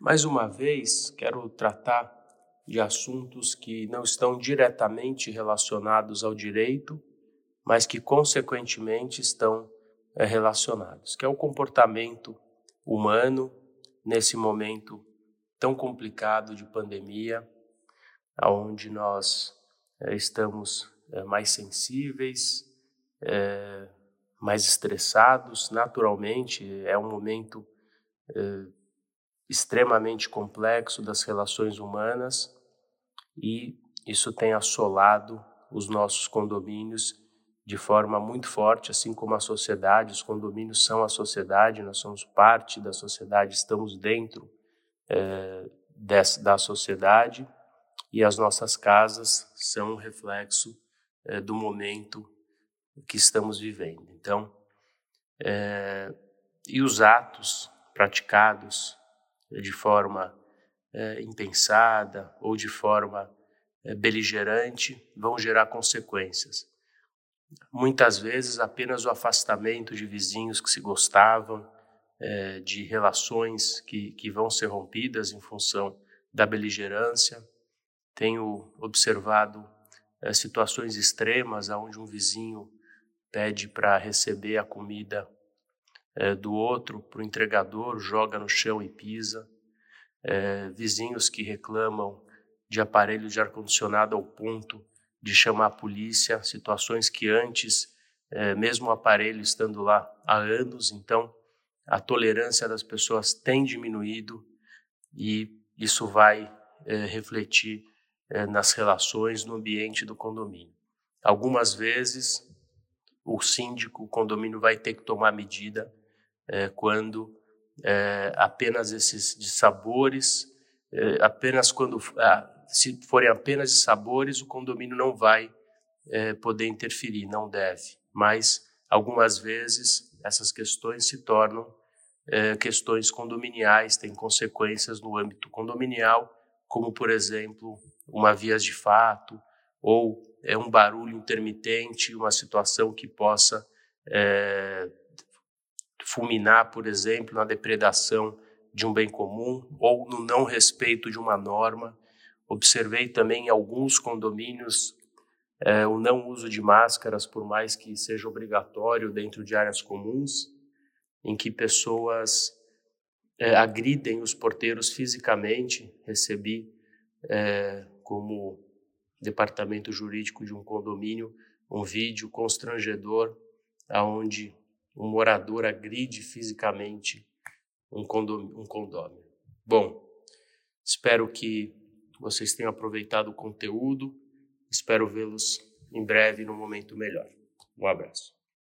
Mais uma vez, quero tratar de assuntos que não estão diretamente relacionados ao direito, mas que consequentemente estão é, relacionados, que é o comportamento humano nesse momento tão complicado de pandemia, aonde nós é, estamos é, mais sensíveis, mais estressados, naturalmente é um momento extremamente complexo das relações humanas e isso tem assolado os nossos condomínios de forma muito forte, assim como a sociedade. Os condomínios são a sociedade, nós somos parte da sociedade, estamos dentro é, da sociedade e as nossas casas são um reflexo é, do momento que estamos vivendo. Então, é, e os atos praticados de forma é, impensada ou de forma é, beligerante vão gerar consequências. Muitas vezes apenas o afastamento de vizinhos que se gostavam, é, de relações que, que vão ser rompidas em função da beligerância. Tenho observado situações extremas onde um vizinho pede para receber a comida é, do outro, para o entregador, joga no chão e pisa é, vizinhos que reclamam de aparelho de ar-condicionado ao ponto de chamar a polícia, situações que antes, é, mesmo o aparelho estando lá há anos, então a tolerância das pessoas tem diminuído e isso vai é, refletir é, nas relações no ambiente do condomínio. Algumas vezes o síndico, o condomínio vai ter que tomar medida é, quando é, apenas esses de sabores, é, apenas quando ah, se forem apenas de sabores, o condomínio não vai poder interferir, não deve. Mas algumas vezes essas questões se tornam questões condominiais, têm consequências no âmbito condominial, como por exemplo uma vias de fato ou é um barulho intermitente, uma situação que possa é, fulminar, por exemplo, na depredação de um bem comum ou no não respeito de uma norma. Observei também em alguns condomínios é, o não uso de máscaras, por mais que seja obrigatório dentro de áreas comuns, em que pessoas é, agridem os porteiros fisicamente. Recebi, é, como departamento jurídico de um condomínio, um vídeo constrangedor, aonde um morador agride fisicamente um condômino. Um condômino. Bom, espero que vocês tenham aproveitado o conteúdo. Espero vê-los em breve num momento melhor. Um abraço.